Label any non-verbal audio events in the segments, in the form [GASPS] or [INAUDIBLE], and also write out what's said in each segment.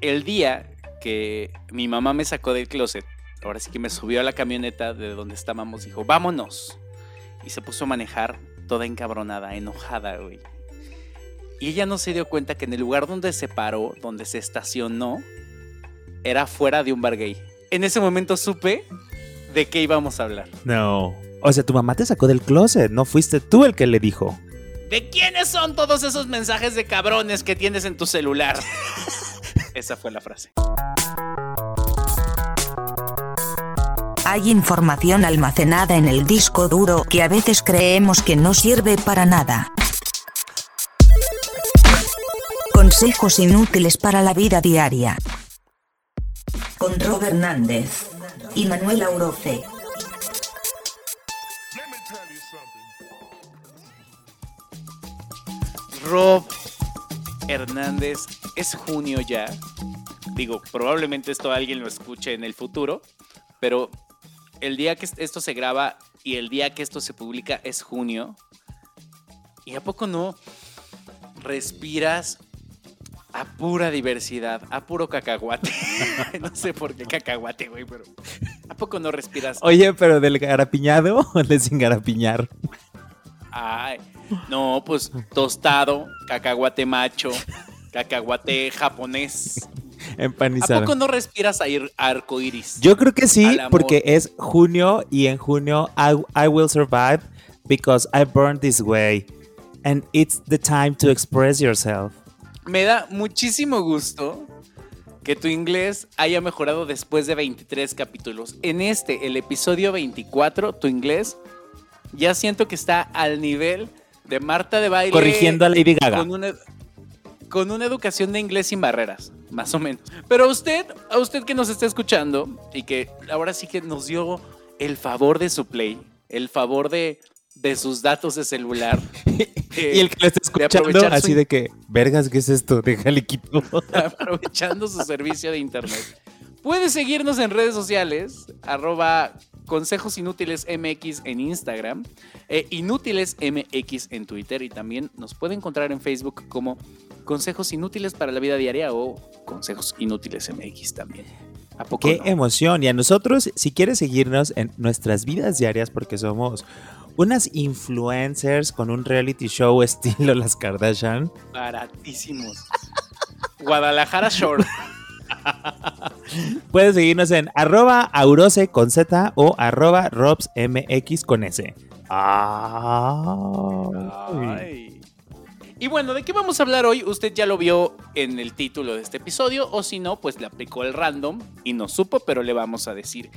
el día que mi mamá me sacó del closet, ahora sí que me subió a la camioneta de donde estábamos, dijo, vámonos. Y se puso a manejar toda encabronada, enojada, güey. Y ella no se dio cuenta que en el lugar donde se paró, donde se estacionó, era fuera de un bar gay. En ese momento supe de qué íbamos a hablar. No. O sea, tu mamá te sacó del closet, no fuiste tú el que le dijo. ¿De quiénes son todos esos mensajes de cabrones que tienes en tu celular? [LAUGHS] Esa fue la frase. Hay información almacenada en el disco duro que a veces creemos que no sirve para nada. Consejos inútiles para la vida diaria. Con Rob Hernández y Manuel Auroce. Rob Hernández, es junio ya. Digo, probablemente esto alguien lo escuche en el futuro, pero el día que esto se graba y el día que esto se publica es junio. ¿Y a poco no respiras a pura diversidad, a puro cacahuate? [LAUGHS] no sé por qué cacahuate, güey, pero ¿a poco no respiras? Oye, pero del garapiñado o de sin garapiñar? Ay, no, pues tostado, cacahuate macho, cacahuate japonés. Empanizado. ¿A poco no respiras ir arco iris? Yo creo que sí, porque es junio y en junio I, I will survive because I burned this way. And it's the time to express yourself. Me da muchísimo gusto que tu inglés haya mejorado después de 23 capítulos. En este, el episodio 24, tu inglés ya siento que está al nivel de Marta de Baile. Corrigiendo a Lady Gaga. Con una, con una educación de inglés sin barreras, más o menos. Pero a usted, a usted que nos está escuchando y que ahora sí que nos dio el favor de su play, el favor de, de sus datos de celular. [LAUGHS] y el que lo está escuchando así de que, vergas, ¿qué es esto? Deja el equipo. [LAUGHS] aprovechando su servicio de internet. Puede seguirnos en redes sociales, arroba Consejos Inútiles MX en Instagram, e Inútiles MX en Twitter y también nos puede encontrar en Facebook como Consejos Inútiles para la Vida Diaria o Consejos Inútiles MX también. ¿A poco Qué emoción. Y a nosotros, si quieres seguirnos en nuestras vidas diarias, porque somos unas influencers con un reality show [LAUGHS] estilo Las Kardashian. Baratísimos. [LAUGHS] Guadalajara Shore. [LAUGHS] Puedes seguirnos en arroba aurose con Z o arroba robsmx con S. Y bueno, ¿de qué vamos a hablar hoy? Usted ya lo vio en el título de este episodio, o si no, pues le aplicó el random y no supo, pero le vamos a decir.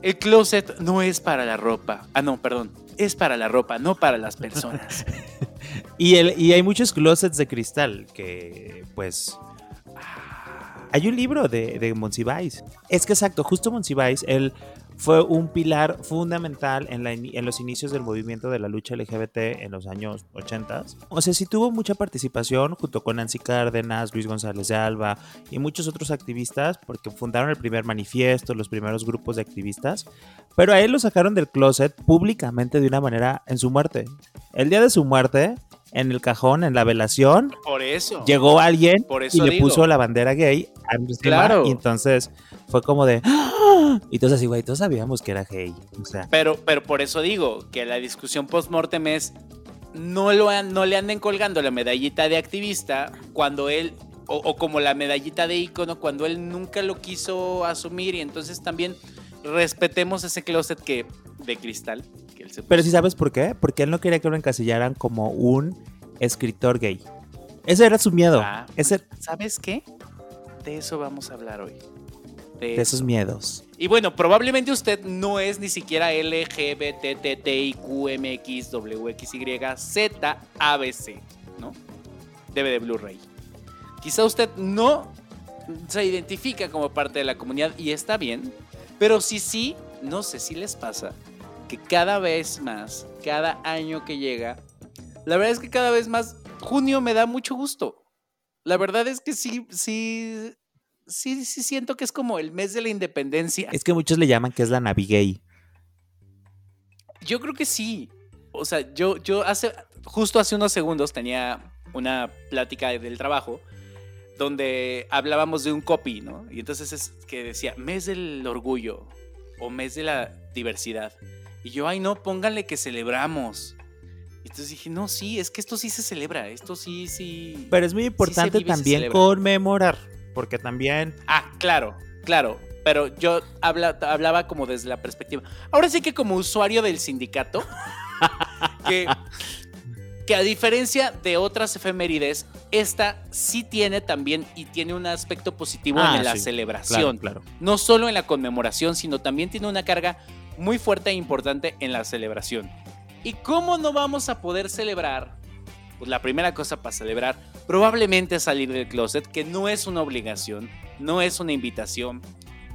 El closet no es para la ropa. Ah, no, perdón. Es para la ropa, no para las personas. [LAUGHS] y, el, y hay muchos closets de cristal que, pues, hay un libro de, de Monsiváis. Es que exacto, justo Monsiváis, él fue un pilar fundamental en, en, los inicios del movimiento de la lucha LGBT en los años 80. O sea, sí tuvo mucha participación junto con Nancy Cárdenas, Luis González de Alba y muchos otros activistas porque fundaron el primer manifiesto, los primeros grupos de activistas. Pero a él lo sacaron del closet públicamente de una manera en su muerte. El día de su muerte, en el cajón, en la velación. Por eso. Llegó alguien y le puso la bandera gay. Claro. Y entonces fue como de. ¡Ah! Y todos así, güey, todos sabíamos que era gay. O sea. Pero, pero por eso digo que la discusión post-mortem es. No, lo, no le anden colgando la medallita de activista cuando él. O, o como la medallita de ícono cuando él nunca lo quiso asumir. Y entonces también respetemos ese closet que de cristal pero si sabes por qué, porque él no quería que lo encasillaran como un escritor gay. Ese era su miedo. Ah, Ese... ¿Sabes qué? De eso vamos a hablar hoy. De, esos miedos. Y bueno, probablemente usted no es ni siquiera LGBTTIQMXWXYZABC, ¿no? Debe de Blu-ray. Quizá usted no se identifica como parte de la comunidad y está bien, pero si sí, no sé si les pasa que cada vez más, cada año que llega, la verdad es que cada vez más, junio me da mucho gusto. La verdad es que sí, sí, sí, sí siento que es como el mes de la independencia. Es que muchos le llaman que es la Navigay. Yo creo que sí. O sea, yo, yo hace, justo hace unos segundos tenía una plática del trabajo donde hablábamos de un copy, ¿no? Y entonces es que decía, mes del orgullo o mes de la diversidad. Y yo, ay, no, pónganle que celebramos. Y entonces dije, no, sí, es que esto sí se celebra, esto sí, sí. Pero es muy importante vive también conmemorar, porque también Ah, claro, claro. Pero yo habla- hablaba como desde la perspectiva. Ahora sí que como usuario del sindicato, [LAUGHS] que, que a diferencia de otras efemérides, esta sí tiene también y tiene un aspecto positivo Ah, en la sí, celebración. claro, claro. No solo en la conmemoración, sino también tiene una carga muy fuerte e importante en la celebración. ¿Y cómo no vamos a poder celebrar? Pues la primera cosa para celebrar, probablemente salir del closet, que no es una obligación, no es una invitación.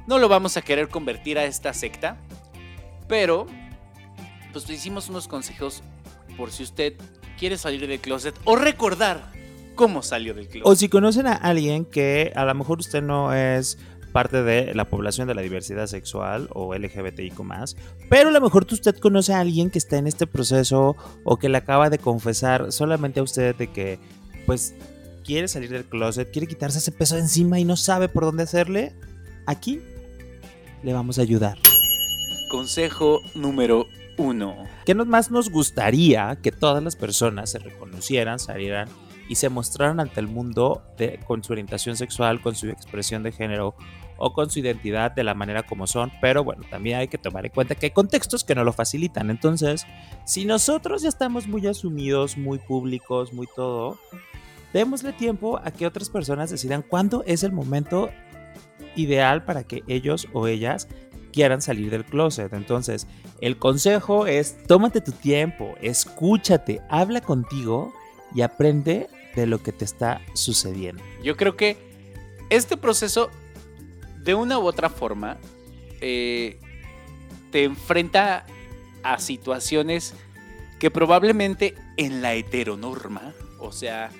No lo vamos a querer convertir a esta secta, pero pues hicimos unos consejos por si usted quiere salir del closet o recordar cómo salió del closet. O si conocen a alguien que a lo mejor usted no es parte de la población de la diversidad sexual o LGBTIQ pero a lo mejor usted conoce a alguien que está en este proceso o que le acaba de confesar solamente a usted de que pues quiere salir del closet, quiere quitarse ese peso de encima y no sabe por dónde hacerle, aquí le vamos a ayudar. Consejo número uno. ¿Qué más nos gustaría que todas las personas se reconocieran, salieran y se mostraran ante el mundo de- con su orientación sexual, con su expresión de género o con su identidad de la manera como son? Pero bueno, también hay que tomar en cuenta que hay contextos que no lo facilitan. Entonces, si nosotros ya estamos muy asumidos, muy públicos, muy todo, démosle tiempo a que otras personas decidan cuándo es el momento ideal para que ellos o ellas quieran salir del closet. Entonces, el consejo es tómate tu tiempo, escúchate, habla contigo y aprende de lo que te está sucediendo. Yo creo que este proceso, de una u otra forma, eh, te enfrenta a situaciones que probablemente en la heteronorma, o sea,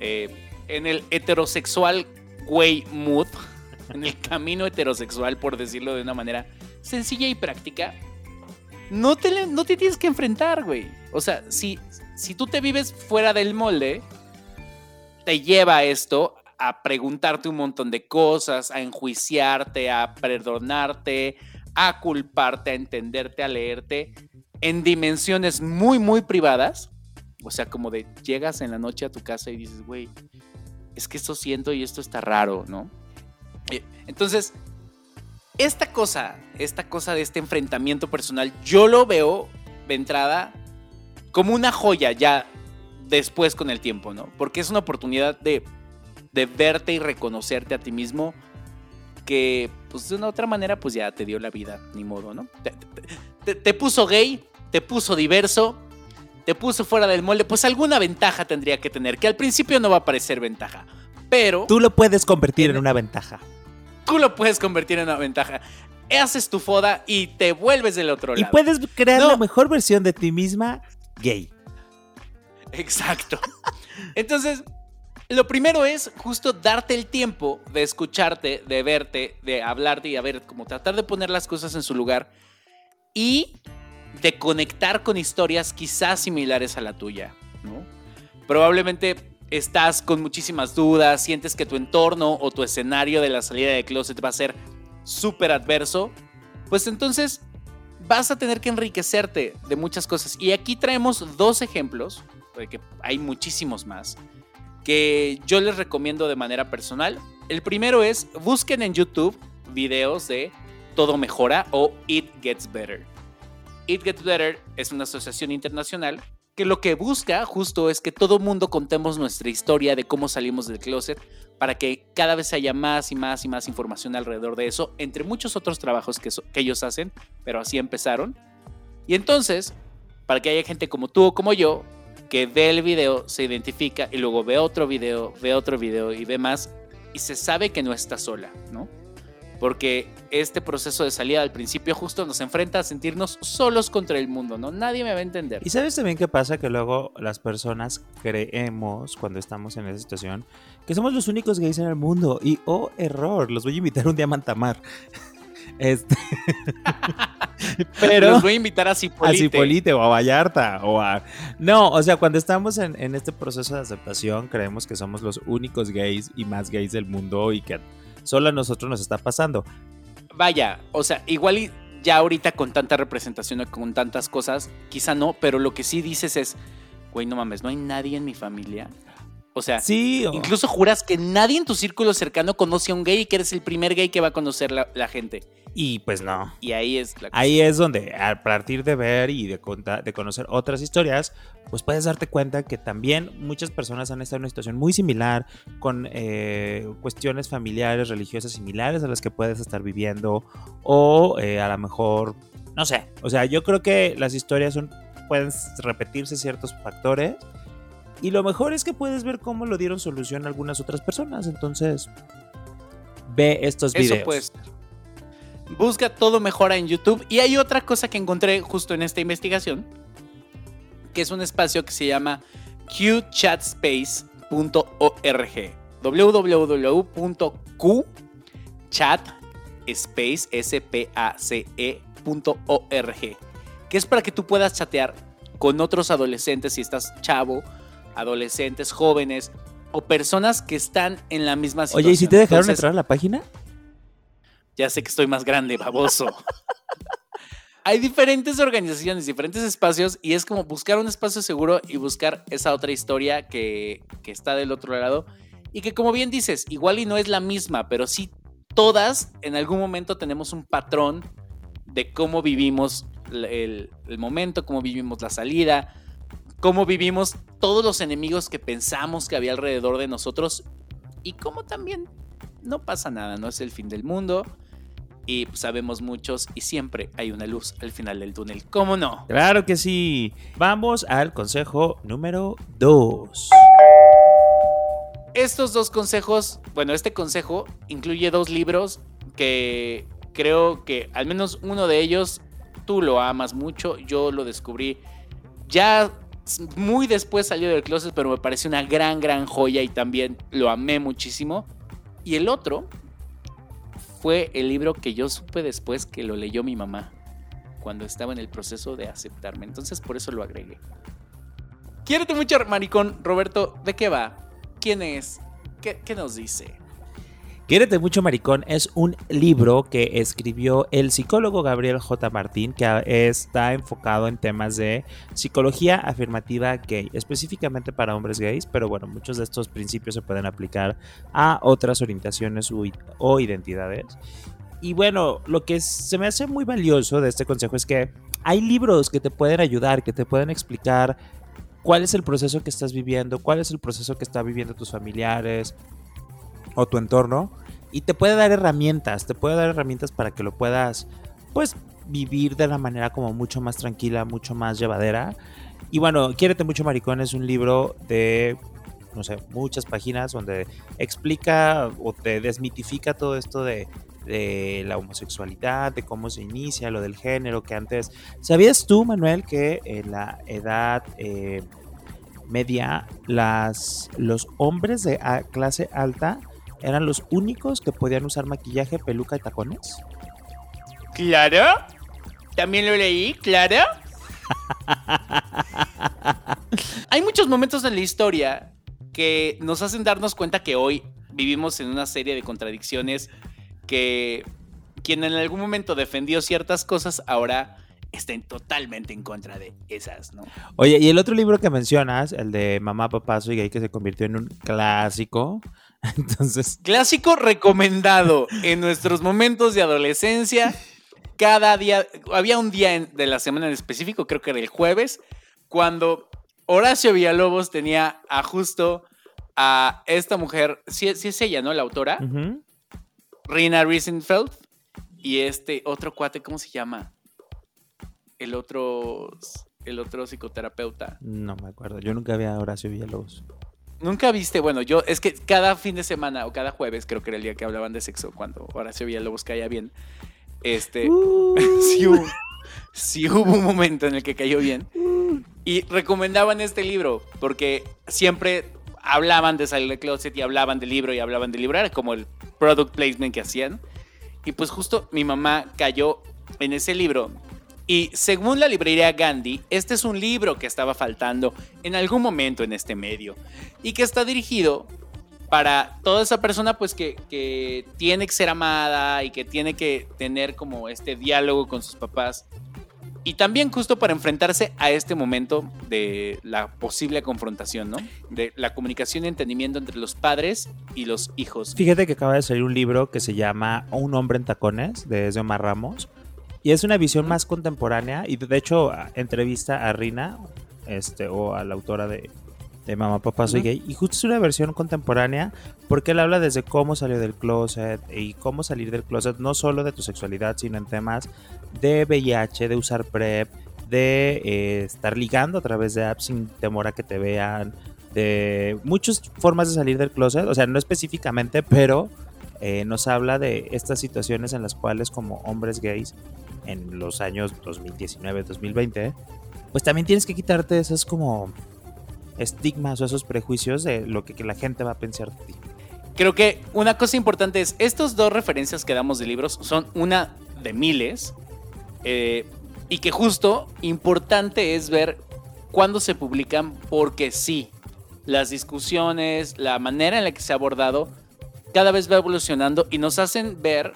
eh, en el heterosexual way mood, [LAUGHS] en el camino heterosexual, por decirlo de una manera sencilla y práctica, no te, no te tienes que enfrentar, güey. O sea, si, si tú te vives fuera del molde, te lleva esto a preguntarte un montón de cosas, a enjuiciarte, a perdonarte, a culparte, a entenderte, a leerte en dimensiones muy, muy privadas. O sea, como de llegas en la noche a tu casa y dices, güey, es que esto siento y esto está raro, ¿no? Eh, Entonces, esta cosa, esta cosa de este enfrentamiento personal, yo lo veo de entrada como una joya ya después con el tiempo, ¿no? Porque es una oportunidad de, de verte y reconocerte a ti mismo que, pues de una otra manera, pues ya te dio la vida, ni modo, ¿no? Te, te- te puso gay, te puso diverso, te puso fuera del molde, pues alguna ventaja tendría que tener, que al principio no va a parecer ventaja, pero Tú lo puedes convertir en una ventaja. tú lo puedes convertir en una ventaja. Haces tu foda y te vuelves del otro Y lado. puedes crear No. la mejor versión de ti misma gay. Exacto. Entonces, lo primero es justo darte el tiempo de escucharte, de verte, de hablarte y a ver, como tratar de poner las cosas en su lugar y de conectar con historias quizás similares a la tuya, ¿no? Probablemente estás con muchísimas dudas, sientes que tu entorno o tu escenario de la salida de closet va a ser súper adverso, pues entonces vas a tener que enriquecerte de muchas cosas. Y aquí traemos dos ejemplos, porque hay muchísimos más, que yo les recomiendo de manera personal. El primero es, busquen en YouTube videos de Todo Mejora o It Gets Better. It Gets Better es una asociación internacional que lo que busca justo es que todo mundo contemos nuestra historia de cómo salimos del closet para que cada vez haya más y más y más información alrededor de eso, entre muchos otros trabajos que, ellos hacen, pero así empezaron. Y entonces, para que haya gente como tú o como yo, que ve el video, se identifica y luego ve otro video, ve otro video y ve más, y se sabe que no está sola, ¿no? Porque este proceso de salida al principio justo nos enfrenta a sentirnos solos contra el mundo, ¿no? Nadie me va a entender. Y sabes también qué pasa que luego las personas creemos cuando estamos en esa situación que somos los únicos gays en el mundo y oh error, los voy a invitar un día a Mantamar. Este [LAUGHS] Pero Los voy a invitar a Cipolite. a Cipolite o a Vallarta o a... No, o sea, cuando estamos en, en este proceso de aceptación creemos que somos los únicos gays y más gays del mundo y que solo a nosotros nos está pasando. Vaya, o sea, igual y ya ahorita con tanta representación o con tantas cosas, quizá no, pero lo que sí dices es, güey, no mames, no hay nadie en mi familia. O sea, Sí, o- incluso juras que nadie en tu círculo cercano conoce a un gay y que eres el primer gay que va a conocer la, la gente. y pues no. Y ahí es la cosa. Ahí es donde a partir de ver y de, contar, de conocer otras historias, pues puedes darte cuenta que también muchas personas han estado en una situación muy similar, con eh, cuestiones familiares, religiosas similares a las que puedes estar viviendo, o eh, a lo mejor, no sé, o sea, yo creo que las historias son, pueden repetirse ciertos factores. Y lo mejor es que puedes ver cómo lo dieron solución a algunas otras personas. Entonces, ve estos Eso videos. pues. Busca todo mejora en YouTube. Y hay otra cosa que encontré justo en esta investigación, que es un espacio que se llama qchatspace.org. www.qchatspace.org. Que es para que tú puedas chatear con otros adolescentes si estás chavo, adolescentes, jóvenes o personas que están en la misma situación. Oye, ¿y si te dejaron Entonces, entrar a la página? ya sé que estoy más grande, baboso. Hay diferentes organizaciones, diferentes espacios, y es como buscar un espacio seguro y buscar esa otra historia que, que está del otro lado. Y que como bien dices, igual y no es la misma, pero sí todas en algún momento tenemos un patrón de cómo vivimos el, el- el momento, cómo vivimos la salida, cómo vivimos todos los enemigos que pensamos que había alrededor de nosotros y cómo también no pasa nada, no es el fin del mundo. Y pues, sabemos muchos y siempre hay una luz al final del túnel. ¿Cómo no? Claro que sí. Vamos al consejo número 2. Estos dos consejos, bueno, este consejo incluye dos libros que creo que al menos uno de ellos tú lo amas mucho. Yo lo descubrí ya muy después salió del closet, pero me pareció una gran, gran joya y también lo amé muchísimo. Y el otro fue el libro que yo supe después que lo leyó mi mamá cuando estaba en el proceso de aceptarme. Entonces por eso lo agregué. Quiérete mucho, maricón. Roberto, ¿de qué va? ¿Quién es? ¿Qué, qué nos dice? Quiérete mucho, maricón es un libro que escribió el psicólogo Gabriel J. Martín, que está enfocado en temas de psicología afirmativa gay, específicamente para hombres gays, pero bueno, muchos de estos principios se pueden aplicar a otras orientaciones o identidades. Y bueno, lo que se me hace muy valioso de este consejo es que hay libros que te pueden ayudar, que te pueden explicar cuál es el proceso que estás viviendo, cuál es el proceso que están viviendo tus familiares, o tu entorno y te puede dar herramientas, te puede dar herramientas para que lo puedas pues vivir de la manera como mucho más tranquila, mucho más llevadera. Y bueno, Quiérete mucho maricón es un libro de no sé, muchas páginas donde explica o te desmitifica todo esto de de la homosexualidad, de cómo se inicia, lo del género, que antes... ¿Sabías tú, Manuel, que en la edad eh, media las, los hombres de clase alta eran los únicos que podían usar maquillaje, peluca y tacones. ¿Claro? ¿También lo leí? ¿Claro? [LAUGHS] Hay muchos momentos en la historia que nos hacen darnos cuenta que hoy vivimos en una serie de contradicciones que quien en algún momento defendió ciertas cosas ahora estén totalmente en contra de esas, ¿no? Oye, y el otro libro que mencionas, el de Mamá, Papá, Soy Gay, que se convirtió en un clásico. [LAUGHS] Entonces, Clásico recomendado en nuestros momentos de adolescencia. Cada día, había un día de la semana en específico, creo que era el jueves, cuando Horacio Villalobos tenía a justo a esta mujer, si es ella, ¿no? La autora, Rina Riesenfeld, y este otro cuate, ¿cómo se llama? El otro, el otro psicoterapeuta. no me acuerdo. Yo nunca había Horacio Villalobos. Nunca viste, bueno, yo es que cada fin de semana o cada jueves, creo que era el día que hablaban de sexo, cuando Horacio Villalobos caía bien. Este, [LAUGHS] sí, hubo, sí hubo un momento en el que cayó bien. Y recomendaban este libro, porque siempre hablaban de salir del closet y hablaban del libro y hablaban del libro, era como el product placement que hacían. Y pues justo mi mamá cayó en ese libro Y según la librería Gandhi, este es un libro que estaba faltando en algún momento en este medio y que está dirigido para toda esa persona pues que, que tiene que ser amada y que tiene que tener como este diálogo con sus papás y también justo para enfrentarse a este momento de la posible confrontación, ¿no? De la comunicación y entendimiento entre los padres y los hijos. Fíjate que acaba de salir un libro que se llama Un hombre en tacones de Omar Ramos y es una visión más contemporánea y de hecho entrevista a Rina este, o a la autora de, de Mamá, Papá, Soy Gay. Y justo es una versión contemporánea porque él habla desde cómo salió del closet y cómo salir del closet, no solo de tu sexualidad, sino en temas de VIH, de usar PrEP, de eh, estar ligando a través de apps sin temor a que te vean, de muchas formas de salir del closet, o sea, no específicamente, pero eh, nos habla de estas situaciones en las cuales como hombres gays en los años 2019, 2020, pues también tienes que quitarte esos como estigmas o esos prejuicios de lo que, la gente va a pensar de ti. Creo que una cosa importante es, estos dos referencias que damos de libros son una de miles eh, y que justo importante es ver cuándo se publican porque sí, las discusiones, la manera en la que se ha abordado cada vez va evolucionando y nos hacen ver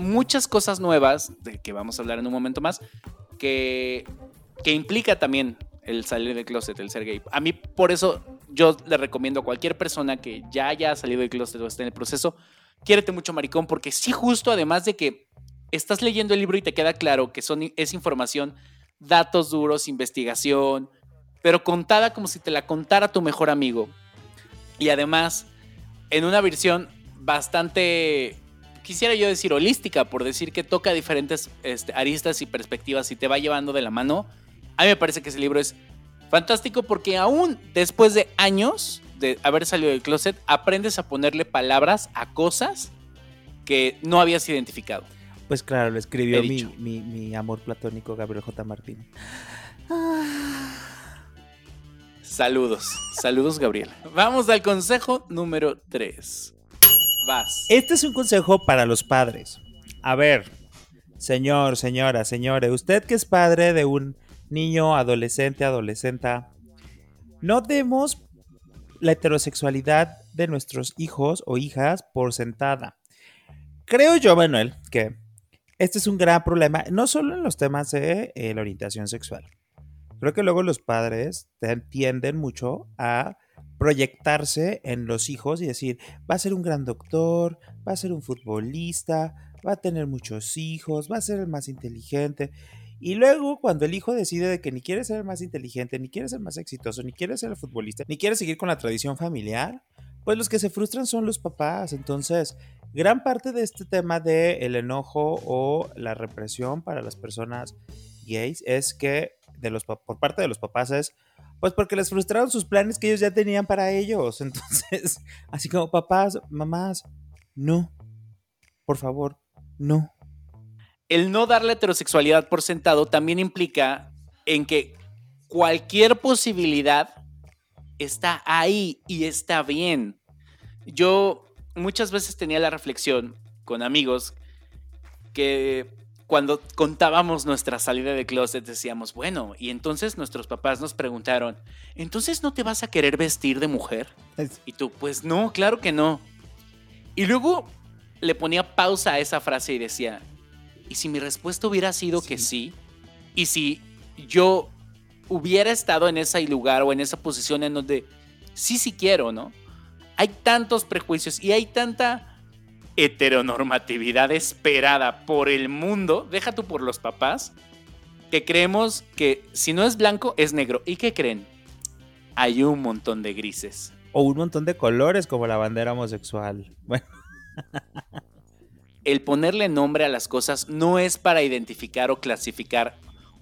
muchas cosas nuevas, de que vamos a hablar en un momento más, que, que implica también el salir del closet, el ser gay. A mí, por eso, yo le recomiendo a cualquier persona que ya haya salido del closet o esté en el proceso, quiérete mucho, maricón, porque sí, justo además de que estás leyendo el libro y te queda claro que son, es información, datos duros, investigación, pero contada como si te la contara tu mejor amigo. Y además, en una versión bastante quisiera yo decir holística, por decir que toca diferentes este, aristas y perspectivas y te va llevando de la mano. A mí me parece que ese libro es fantástico porque aún después de años de haber salido del closet, aprendes a ponerle palabras a cosas que no habías identificado. Pues claro, lo escribió mi, mi, amor platónico Gabriel J. Martín. Saludos, saludos Gabriel. Vamos al consejo número 3. Este es un consejo para los padres. A ver, señor, señora, señores, usted que es padre de un niño, adolescente, adolescente, no demos la heterosexualidad de nuestros hijos o hijas por sentada. Creo yo, Manuel, que este es un gran problema, no solo en los temas de eh, la orientación sexual. Creo que luego los padres tienden mucho a proyectarse en los hijos y decir, va a ser un gran doctor, va a ser un futbolista, va a tener muchos hijos, va a ser el más inteligente. Y luego cuando el hijo decide de que ni quiere ser el más inteligente, ni quiere ser más exitoso, ni quiere ser el futbolista, ni quiere seguir con la tradición familiar, pues los que se frustran son los papás. Entonces, gran parte de este tema de el enojo o la represión para las personas gays es que de los, por parte de los papás es pues porque les frustraron sus planes que ellos ya tenían para ellos. [LAUGHS] Entonces, así como papás, mamás, no. Por favor, no. El no darle heterosexualidad por sentado también implica en que cualquier posibilidad está ahí y está bien. Yo muchas veces tenía la reflexión con amigos que cuando contábamos nuestra salida de closet decíamos, bueno, y entonces nuestros papás nos preguntaron, ¿entonces no te vas a querer vestir de mujer? Y tú, pues no, claro que no. Y luego le ponía pausa a esa frase y decía, ¿y si mi respuesta hubiera sido que sí? ¿Y si yo hubiera estado en ese lugar o en esa posición en donde sí, sí quiero, ¿no? Hay tantos prejuicios y hay tanta heteronormatividad esperada por el mundo, deja tú por los papás, que creemos que si no es blanco es negro. ¿Y qué creen? Hay un montón de grises. O un montón de colores como la bandera homosexual. [LAUGHS] Bueno. El ponerle nombre a las cosas no es para identificar o clasificar.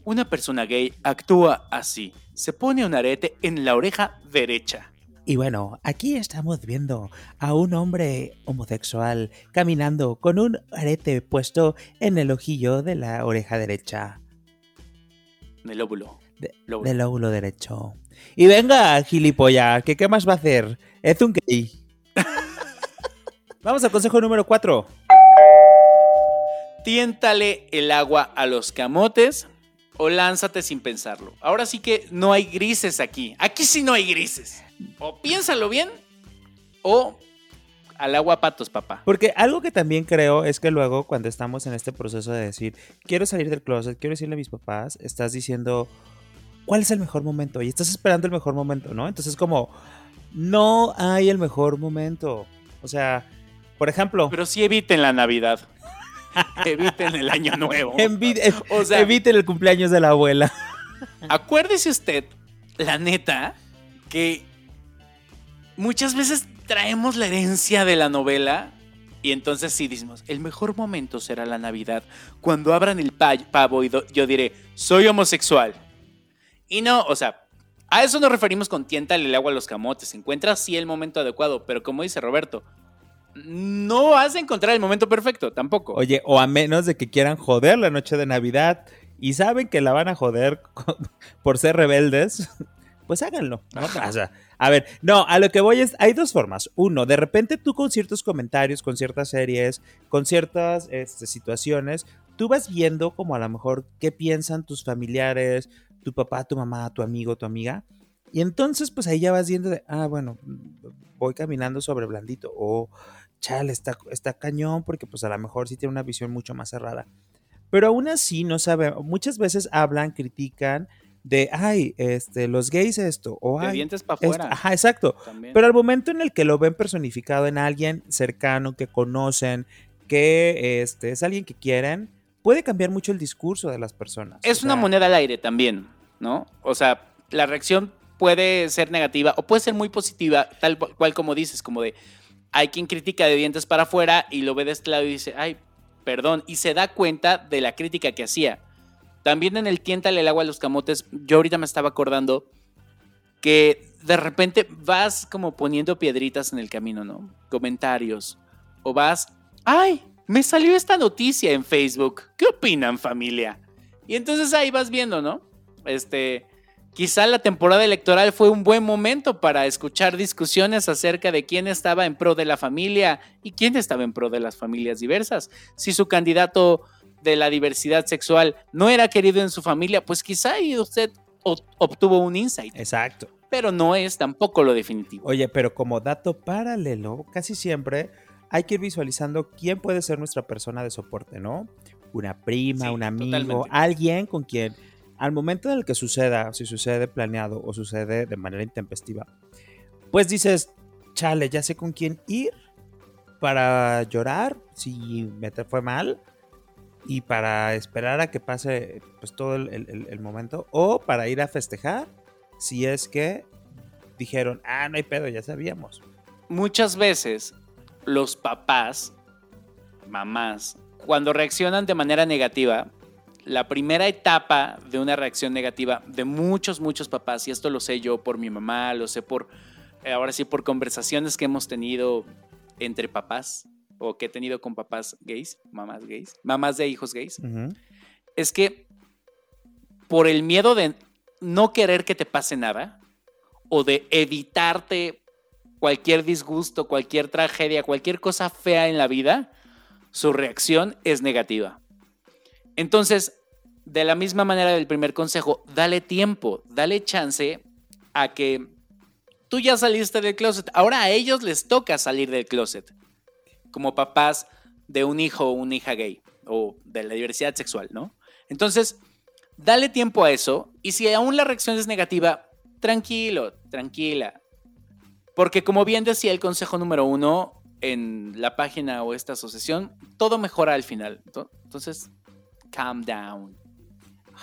Una persona gay actúa así. Se pone un arete en la oreja derecha. Y bueno, aquí estamos viendo a un hombre homosexual caminando con un arete puesto en el ojillo de la oreja derecha. Del óvulo. Del óvulo derecho. Y venga, gilipollas, ¿qué, ¿qué más va a hacer? Es un gay. [LAUGHS] Vamos al consejo número 4. tiéntale el agua a los camotes o lánzate sin pensarlo. Ahora sí que no hay grises aquí. Aquí sí no hay grises. O piénsalo bien o al agua patos, papá. Porque algo que también creo es que luego cuando estamos en este proceso de decir, quiero salir del closet, quiero decirle a mis papás, estás diciendo, ¿cuál es el mejor momento? Y estás esperando el mejor momento, ¿no? Entonces como, no hay el mejor momento. O sea, por ejemplo... Pero sí eviten la Navidad. [LAUGHS] eviten el año nuevo. O sea, eviten el cumpleaños de la abuela. Acuérdese usted, la neta, que muchas veces traemos la herencia de la novela y entonces sí decimos, el mejor momento será la Navidad, cuando abran el pa- pavo y yo diré, soy homosexual. Y no, o sea, a eso nos referimos con tiéntale el agua a los camotes, encuentra sí el momento adecuado, pero como dice Roberto, no vas a encontrar el momento perfecto, tampoco. Oye, o a menos de que quieran joder la noche de Navidad y saben que la van a joder [LAUGHS] por ser rebeldes, pues háganlo. ¿no? O sea, a ver, no, a lo que voy es, hay dos formas. Uno, de repente tú con ciertos comentarios, con ciertas series, con ciertas este, situaciones, tú vas viendo como a lo mejor qué piensan tus familiares, tu papá, tu mamá, tu amigo, tu amiga. Y entonces, pues ahí ya vas viendo de, ah, bueno, voy caminando sobre blandito. O, chale, está, está cañón porque pues a lo mejor sí tiene una visión mucho más cerrada. Pero aún así no sabe, muchas veces hablan, critican de, ay, este, los gays esto, o de ay, dientes para esto". afuera. ajá, exacto. también. Pero al momento en el que lo ven personificado en alguien cercano, que conocen, que este, es alguien que quieren, puede cambiar mucho el discurso de las personas. Es O una moneda al aire también, ¿no? O sea, la reacción puede ser negativa o puede ser muy positiva, tal cual como dices, como de, hay quien critica de dientes para afuera y lo ve de este lado y dice, ay, perdón, y se da cuenta de la crítica que hacía. También en el tiéntale el agua a los camotes, yo ahorita me estaba acordando que de repente vas como poniendo piedritas en el camino, ¿no? Comentarios. O vas, ay, me salió esta noticia en Facebook. ¿Qué opinan familia? Y entonces ahí vas viendo, ¿no? Este, quizá la temporada electoral fue un buen momento para escuchar discusiones acerca de quién estaba en pro de la familia y quién estaba en pro de las familias diversas. Si su candidato de la diversidad sexual no era querido en su familia, pues quizá ahí usted obtuvo un insight, Exacto. pero no es tampoco lo definitivo. Oye, pero como dato paralelo, casi siempre hay que ir visualizando quién puede ser nuestra persona de soporte, ¿no? Una prima, Sí, un amigo, totalmente. alguien con quien al momento en el que suceda, si sucede planeado o sucede de manera intempestiva, pues dices, chale, ya sé con quién ir para llorar si me te fue mal y para esperar a que pase pues todo el, el- el- momento o para ir a festejar si es que dijeron, ah, no hay pedo, ya sabíamos. muchas veces los papás, mamás, cuando reaccionan de manera negativa, la primera etapa de una reacción negativa de muchos, muchos papás, y esto lo sé yo por mi mamá, lo sé por, ahora sí, por conversaciones que hemos tenido entre papás o que he tenido con papás gays, mamás gays, mamás de hijos gays, es que por el miedo de no querer que te pase nada o de evitarte cualquier disgusto, cualquier tragedia, cualquier cosa fea en la vida, su reacción es negativa. Entonces, de la misma manera del primer consejo, dale tiempo, dale chance a que tú ya saliste del closet. Ahora a ellos les toca salir del closet. Como papás de un hijo o una hija gay o de la diversidad sexual, ¿no? Entonces, dale tiempo a eso y si aún la reacción es negativa, tranquilo, tranquila. Porque como bien decía el consejo número uno en la página o esta asociación, todo mejora al final. Entonces, calm down.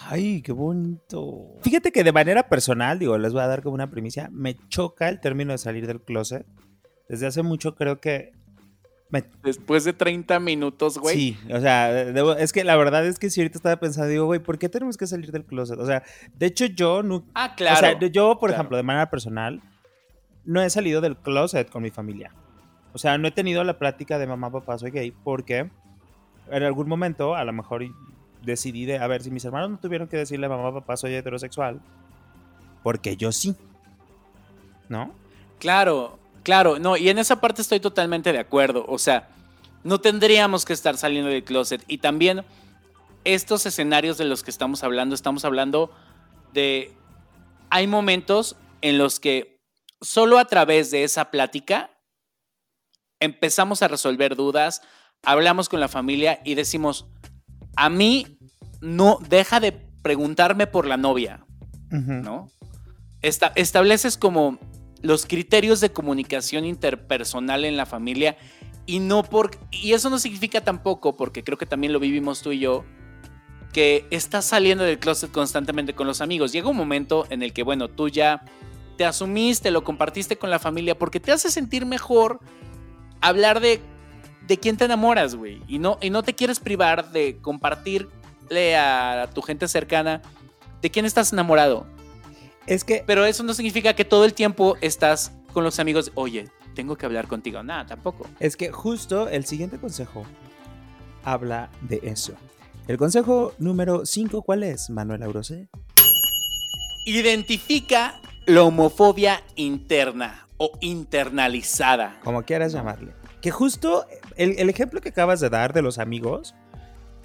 Ay, qué bonito. Fíjate que de manera personal, digo, les voy a dar como una primicia, me choca el término de salir del closet. Desde hace mucho creo que Después de 30 minutos, güey. Sí, o sea, debo- es que la verdad es que si ahorita estaba pensando, digo, güey, ¿por qué tenemos que salir del closet? O sea, de hecho yo no... Ah, claro. O sea, yo, por claro. ejemplo, de manera personal, no he salido del closet con mi familia. O sea, no he tenido la plática de mamá, papá, soy gay, porque en algún momento, a lo mejor decidí de, a ver, si mis hermanos no tuvieron que decirle mamá, papá, soy heterosexual, porque yo sí. ¿No? Claro, claro, no, y en esa parte estoy totalmente de acuerdo. O sea, no tendríamos que estar saliendo del closet. Y también estos escenarios de los que estamos hablando, estamos hablando de... Hay momentos en los que solo a través de esa plática empezamos a resolver dudas, hablamos con la familia y decimos, a mí no deja de preguntarme por la novia, ¿no? estableces como los criterios de comunicación interpersonal en la familia y no por y eso no significa tampoco porque creo que también lo vivimos tú y yo que estás saliendo del closet constantemente con los amigos. Llega un momento en el que bueno, tú ya te asumiste, lo compartiste con la familia porque te hace sentir mejor hablar de de quién te enamoras, güey, y no y no te quieres privar de compartirle a tu gente cercana de quién estás enamorado. Es que. Pero eso no significa que todo el tiempo estás con los amigos. Oye, tengo que hablar contigo. Nada, tampoco. Es que justo el siguiente consejo habla de eso. El consejo número 5, ¿cuál es, Manuel Aurose? Identifica la homofobia interna o internalizada. Como quieras llamarle. Que justo el, el ejemplo que acabas de dar de los amigos,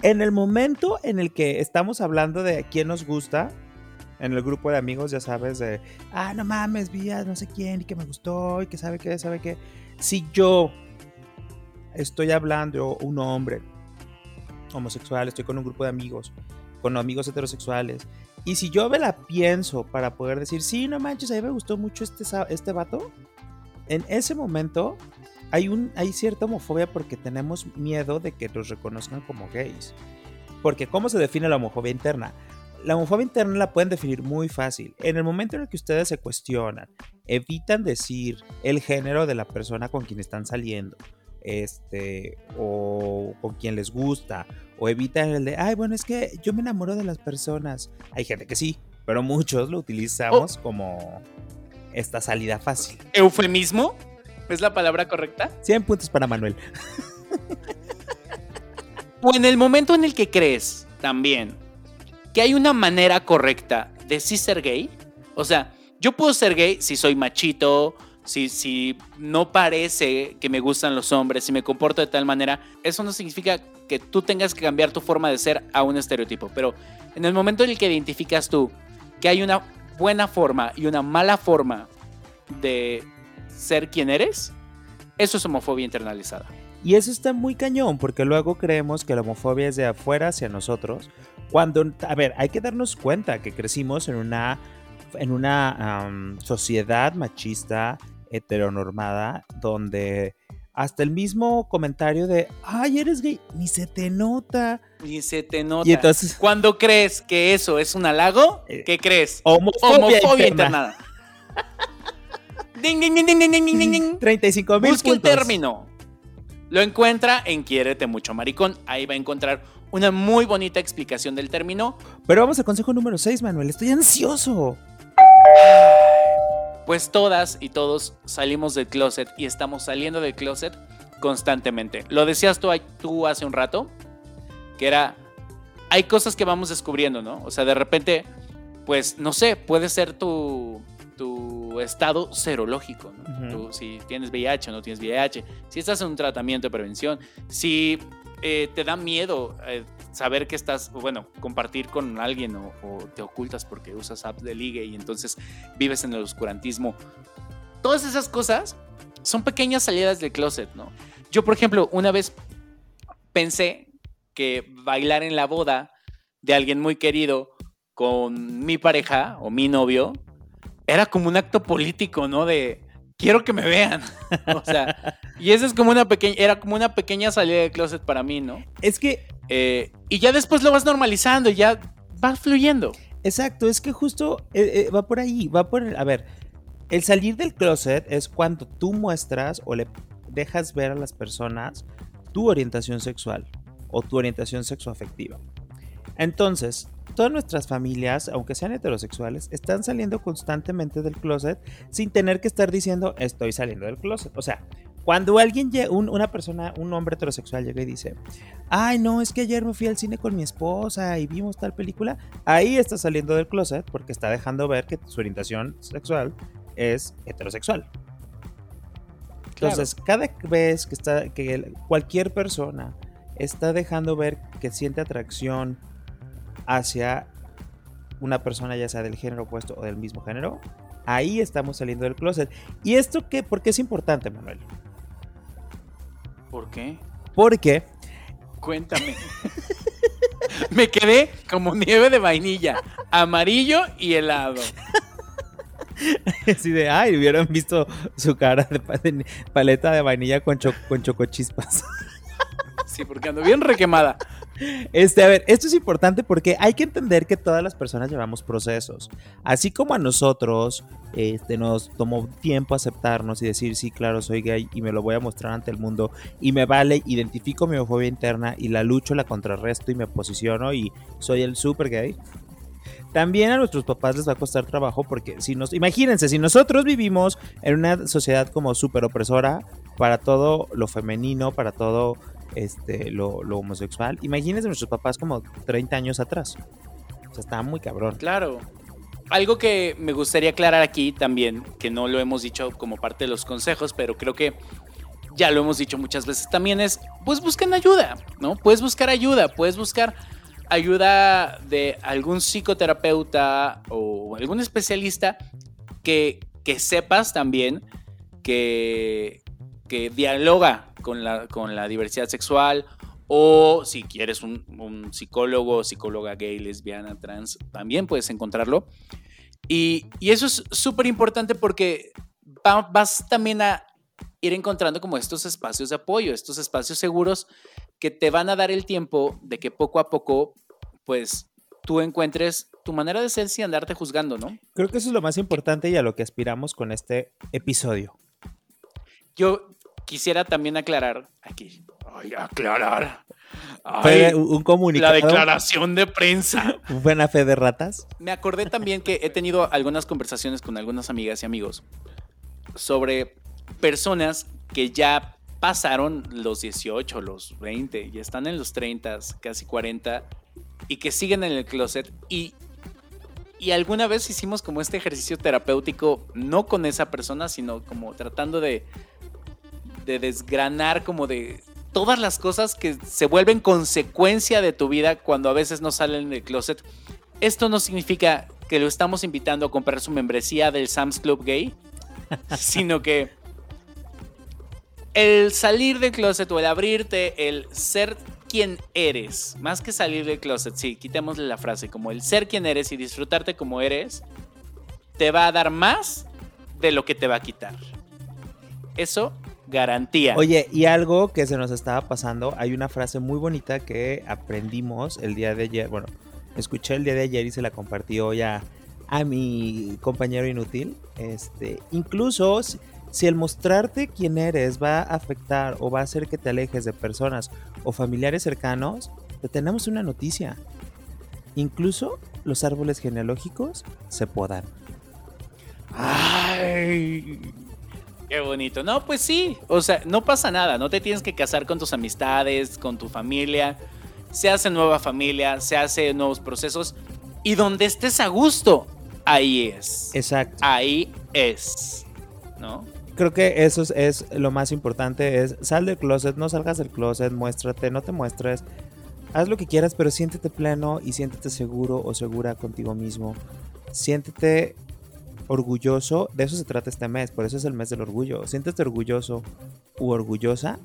en el momento en el que estamos hablando de quién nos gusta, en el grupo de amigos, ya sabes, de, ah, no mames, vi a no sé quién y que me gustó y que sabe qué, sabe qué. Si yo estoy hablando, un hombre homosexual, estoy con un grupo de amigos, con amigos heterosexuales, y si yo me la pienso para poder decir, sí, no manches, a mí me gustó mucho este, este vato, en ese momento hay, un, hay cierta homofobia porque tenemos miedo de que los reconozcan como gays. Porque ¿cómo se define la homofobia interna? La homofobia interna la pueden definir muy fácil. En el momento en el que ustedes se cuestionan, evitan decir el género de la persona con quien están saliendo, este, o con quien les gusta, o evitan el de, ay, bueno, es que yo me enamoro de las personas. Hay gente que sí, pero muchos lo utilizamos oh. como esta salida fácil. ¿Eufemismo? ¿Es la palabra correcta? 100 puntos para Manuel. [LAUGHS] o en el momento en el que crees también que hay una manera correcta de sí ser gay. O sea, yo puedo ser gay si soy machito, si, si no parece que me gustan los hombres, si me comporto de tal manera. Eso no significa que tú tengas que cambiar tu forma de ser a un estereotipo. Pero en el momento en el que identificas tú que hay una buena forma y una mala forma de ser quien eres, eso es homofobia internalizada. Y eso está muy cañón, porque luego creemos que la homofobia es de afuera hacia nosotros, cuando, a ver, hay que darnos cuenta que crecimos en una, en una sociedad machista, heteronormada, donde hasta el mismo comentario de, ay, eres gay, ni se te nota. Ni se te nota. Y entonces, cuando crees que eso es un halago, eh, ¿qué crees? Homofobia, homofobia internada. [LAUGHS] ding, ding, ding, ding, ding, ding, ding. 35 mil Busque el término. Lo encuentra en Quiérete mucho, maricón. Ahí va a encontrar una muy bonita explicación del término. Pero vamos al consejo número 6, Manuel. Estoy ansioso. Pues todas y todos salimos del closet y estamos saliendo del closet constantemente. Lo decías tú, tú hace un rato, que era, hay cosas que vamos descubriendo, ¿no? O sea, de repente, pues, no sé, puede ser tu, tu estado serológico, ¿no? si tienes VIH o no tienes VIH, si estás en un tratamiento de prevención, si eh, te da miedo eh, saber que estás, bueno, compartir con alguien o, te ocultas porque usas apps de ligue y entonces vives en el oscurantismo. Todas esas cosas son pequeñas salidas del closet, ¿no? Yo, por ejemplo, una vez pensé que bailar en la boda de alguien muy querido con mi pareja o mi novio era como un acto político, ¿no? De, quiero que me vean. [LAUGHS] o sea, y eso es como una pequeña, era como una pequeña salida de closet para mí, ¿no? Es que... Eh, y ya después lo vas normalizando y ya vas fluyendo. Exacto, es que justo eh, eh, va por ahí, va por... a ver, el salir del closet es cuando tú muestras o le dejas ver a las personas tu orientación sexual o tu orientación sexoafectiva. Entonces, todas nuestras familias, aunque sean heterosexuales, están saliendo constantemente del closet sin tener que estar diciendo estoy saliendo del closet. O sea, cuando alguien, una persona, un hombre heterosexual llega y dice, ay no, es que ayer me fui al cine con mi esposa y vimos tal película, ahí está saliendo del closet porque está dejando ver que su orientación sexual es heterosexual. Entonces, cada vez que está, que cualquier persona está dejando ver que siente atracción hacia una persona, ya sea del género opuesto o del mismo género, ahí estamos saliendo del closet. ¿Y esto qué? ¿Por qué es importante, Manuel? ¿Por qué? Porque Cuéntame. [LAUGHS] Me quedé como nieve de vainilla, amarillo y helado. [LAUGHS] así de, ay, hubieran visto su cara de, pa- de paleta de vainilla con, cho- con chocochispas. Sí, porque ando bien requemada. Este, a ver, esto es importante porque hay que entender que todas las personas llevamos procesos. Así como a nosotros este, nos tomó tiempo aceptarnos y decir, sí, claro, soy gay y me lo voy a mostrar ante el mundo y me vale, identifico mi homofobia interna y la lucho, la contrarresto y me posiciono y soy el super gay. También a nuestros papás les va a costar trabajo porque si nos, imagínense, si nosotros vivimos en una sociedad como súper opresora para todo lo femenino, para todo este, lo, homosexual. Imagínense nuestros papás como 30 años atrás. O sea, está muy cabrón. Claro. Algo que me gustaría aclarar aquí también, que no lo hemos dicho como parte de los consejos, pero creo que ya lo hemos dicho muchas veces también es, pues busquen ayuda, ¿no? Puedes buscar ayuda, puedes buscar ayuda de algún psicoterapeuta o algún especialista que, que sepas también que, que dialoga con la, con la diversidad sexual o si quieres un, un psicólogo, psicóloga gay, lesbiana, trans, también puedes encontrarlo. Y, y eso es súper importante porque va- vas también a ir encontrando como estos espacios de apoyo, estos espacios seguros que te van a dar el tiempo de que poco a poco, pues, tú encuentres tu manera de ser sin andarte juzgando, ¿no? Creo que eso es lo más importante y a lo que aspiramos con este episodio. Yo quisiera también aclarar aquí. Ay, aclarar. Ay, un la comunicado. declaración de prensa. Buena fe de ratas. Me acordé también que he tenido algunas conversaciones con algunas amigas y amigos sobre personas que ya pasaron los 18, los 20 y están en los 30, casi 40 y que siguen en el closet y y alguna vez hicimos como este ejercicio terapéutico no con esa persona, sino como tratando de de desgranar como de todas las cosas que se vuelven consecuencia de tu vida cuando a veces no salen del closet. Esto no significa que lo estamos invitando a comprar su membresía del Sam's Club Gay, [LAUGHS] sino que el salir del closet o el abrirte, el ser quien eres, más que salir del closet, sí, quitémosle la frase, como el ser quien eres y disfrutarte como eres, te va a dar más de lo que te va a quitar. Eso, garantía. Oye, y algo que se nos estaba pasando, hay una frase muy bonita que aprendimos el día de ayer, bueno, escuché el día de ayer y se la compartí hoy a, a mi compañero inútil. Este, incluso si, si el mostrarte quién eres va a afectar o va a hacer que te alejes de personas o familiares cercanos, te tenemos una noticia. Incluso los árboles genealógicos se podan. Ay, qué bonito. No, pues sí. O sea, no pasa nada. No te tienes que casar con tus amistades, con tu familia. Se hace nueva familia, se hace nuevos procesos. Y donde estés a gusto, ahí es. Exacto. Ahí es. ¿No? creo que eso es, es lo más importante, es sal del closet, no salgas del closet, muéstrate, no te muestres, haz lo que quieras, pero siéntete pleno y siéntete seguro o segura contigo mismo. Siéntete orgulloso, de eso se trata este mes, por eso es el mes del orgullo. Siéntete orgulloso u orgullosa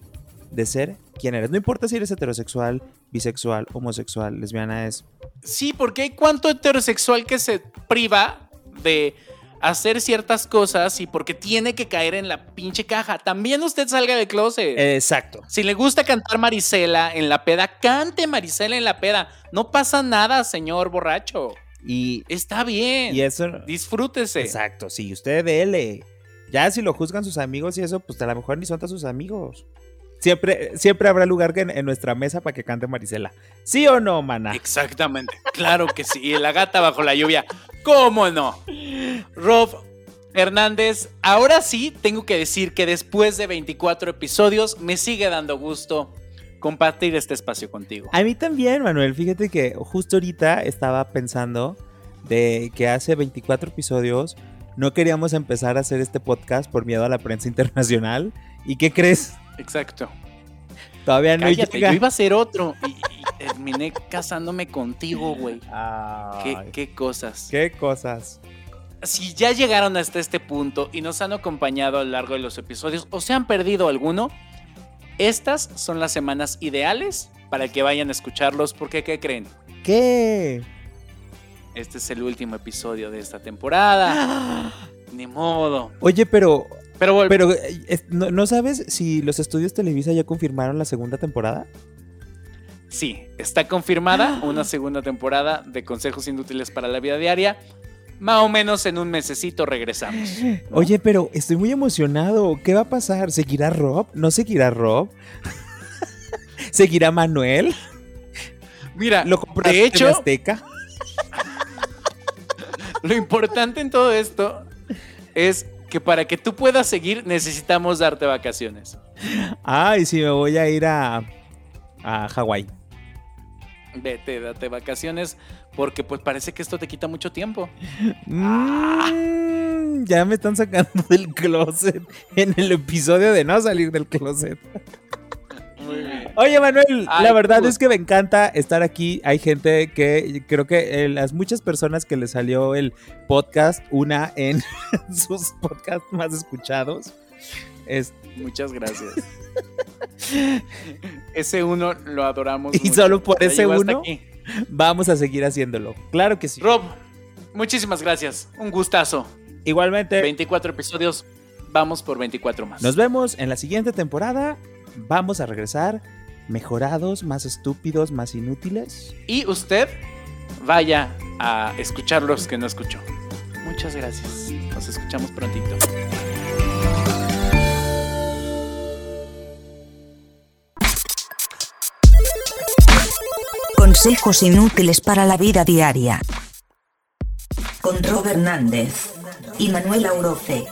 de ser quien eres. No importa si eres heterosexual, bisexual, homosexual, lesbiana, es Sí, porque hay cuánto heterosexual que se priva de hacer ciertas cosas y porque tiene que caer en la pinche caja. También usted salga del closet. Exacto. Si le gusta cantar Marisela en la peda, cante Marisela en la peda. No pasa nada, señor borracho. Y, Está bien. y eso... Disfrútese. Exacto, sí, usted dele. Ya si lo juzgan sus amigos y eso, pues a lo mejor ni son tan sus amigos. Siempre, siempre habrá lugar en nuestra mesa para que cante Marisela. ¿Sí o no, mana? Exactamente. Claro que sí. Y la gata bajo la lluvia. ¿Cómo no? Rob Hernández, ahora sí tengo que decir que después de 24 episodios me sigue dando gusto compartir este espacio contigo. A mí también, Manuel. Fíjate que justo ahorita estaba pensando de que hace 24 episodios no queríamos empezar a hacer este podcast por miedo a la prensa internacional ¿Y qué crees? Exacto. Todavía no Cállate, llega. yo iba a ser otro y, y terminé casándome contigo, güey. ¿Qué, qué cosas. qué cosas. Si ya llegaron hasta este punto y nos han acompañado a lo largo de los episodios o se han perdido alguno, estas son las semanas ideales para que vayan a escucharlos porque ¿qué creen? ¿Qué? Este es el último episodio de esta temporada. [GASPS] Ni modo. Oye, pero, Pero, pero eh, ¿no, no sabes si los estudios Televisa ya confirmaron la segunda temporada? sí, está confirmada [GASPS] una segunda temporada de Consejos Inútiles para la Vida Diaria. Más o menos en un mesecito regresamos. ¿no? [LAUGHS] Oye, pero estoy muy emocionado. ¿Qué va a pasar? ¿Seguirá Rob? ¿No seguirá Rob? [LAUGHS] ¿Seguirá Manuel? mira, ¿Lo de en hecho, Azteca? [LAUGHS] Lo importante en todo esto es que para que tú puedas seguir necesitamos darte vacaciones. Ay, sí, me voy a ir a, a Hawái. Vete, date vacaciones porque pues parece que esto te quita mucho tiempo. Mm, ya me están sacando [LAUGHS] del closet en el episodio de no salir del closet. Muy bien. Oye, Manuel, Ay, la verdad pues. es que me encanta estar aquí. Hay gente que creo que eh, las muchas personas que le salió el podcast, una en [LAUGHS] sus podcasts más escuchados. Es- Muchas gracias. [LAUGHS] ese uno lo adoramos. Y mucho. solo por ese uno. aquí. Vamos a seguir haciéndolo. Claro que sí. Rob, muchísimas gracias. Un gustazo. Igualmente, 24 episodios. Vamos por 24 más. nos vemos en la siguiente temporada. Vamos a regresar mejorados, más estúpidos, más inútiles. Y usted vaya a escuchar los que no escuchó. Muchas gracias. Nos escuchamos prontito. Consejos inútiles para la vida diaria. Con Rob Hernández y Manuel Auroce.